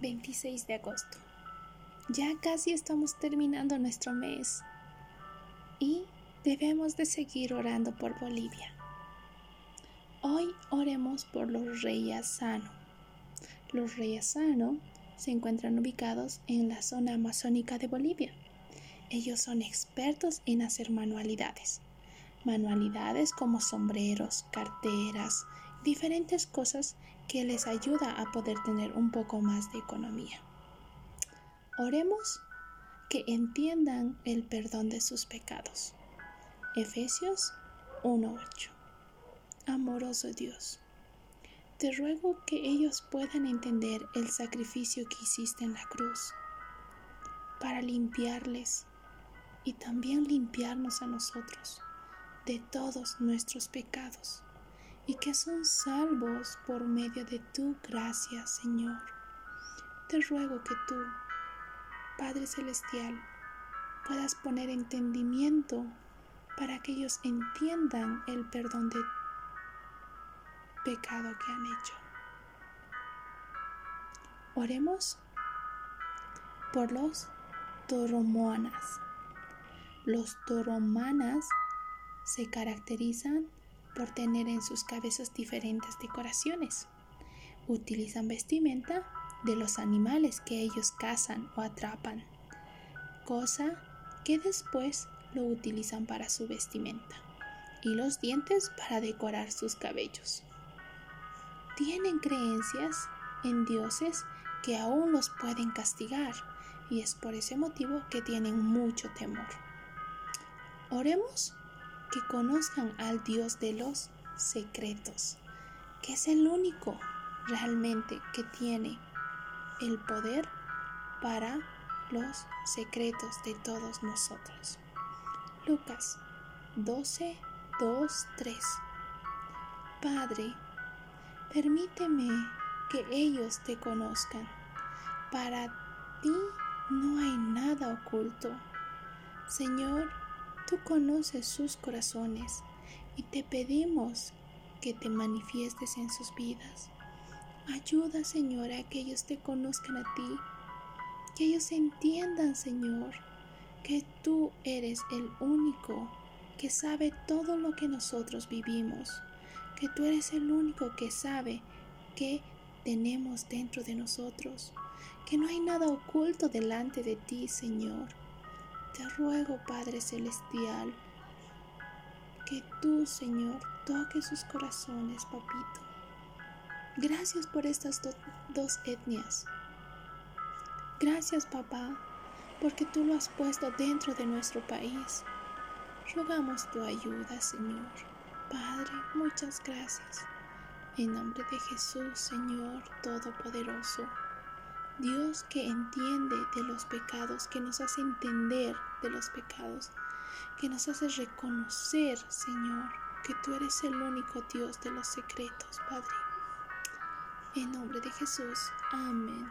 26 de agosto. Ya casi estamos terminando nuestro mes y debemos de seguir orando por Bolivia. Hoy oremos por los reyes Sano. Los reyes Sano se encuentran ubicados en la zona amazónica de Bolivia. Ellos son expertos en hacer manualidades. Manualidades como sombreros, carteras, diferentes cosas que les ayuda a poder tener un poco más de economía. Oremos que entiendan el perdón de sus pecados. Efesios 1.8 Amoroso Dios, te ruego que ellos puedan entender el sacrificio que hiciste en la cruz para limpiarles y también limpiarnos a nosotros de todos nuestros pecados y que son salvos por medio de tu gracia, Señor. Te ruego que tú, Padre Celestial, puedas poner entendimiento para que ellos entiendan el perdón de pecado que han hecho. Oremos por los toromoanas. Los toromanas se caracterizan por tener en sus cabezas diferentes decoraciones. Utilizan vestimenta de los animales que ellos cazan o atrapan, cosa que después lo utilizan para su vestimenta y los dientes para decorar sus cabellos. Tienen creencias en dioses que aún los pueden castigar y es por ese motivo que tienen mucho temor. Oremos que conozcan al Dios de los secretos, que es el único realmente que tiene el poder para los secretos de todos nosotros. Lucas 12, 2, 3. Padre, permíteme que ellos te conozcan. Para ti no hay nada oculto. Señor, Tú conoces sus corazones y te pedimos que te manifiestes en sus vidas. Ayuda, Señor, a que ellos te conozcan a ti, que ellos entiendan, Señor, que tú eres el único que sabe todo lo que nosotros vivimos, que tú eres el único que sabe que tenemos dentro de nosotros, que no hay nada oculto delante de ti, Señor te ruego, Padre Celestial, que tú, Señor, toques sus corazones, papito. Gracias por estas dos etnias. Gracias, papá, porque tú lo has puesto dentro de nuestro país. Rogamos tu ayuda, Señor. Padre, muchas gracias. En nombre de Jesús, Señor Todopoderoso. Dios que entiende de los pecados, que nos hace entender de los pecados, que nos hace reconocer, Señor, que tú eres el único Dios de los secretos, Padre. En nombre de Jesús, amén.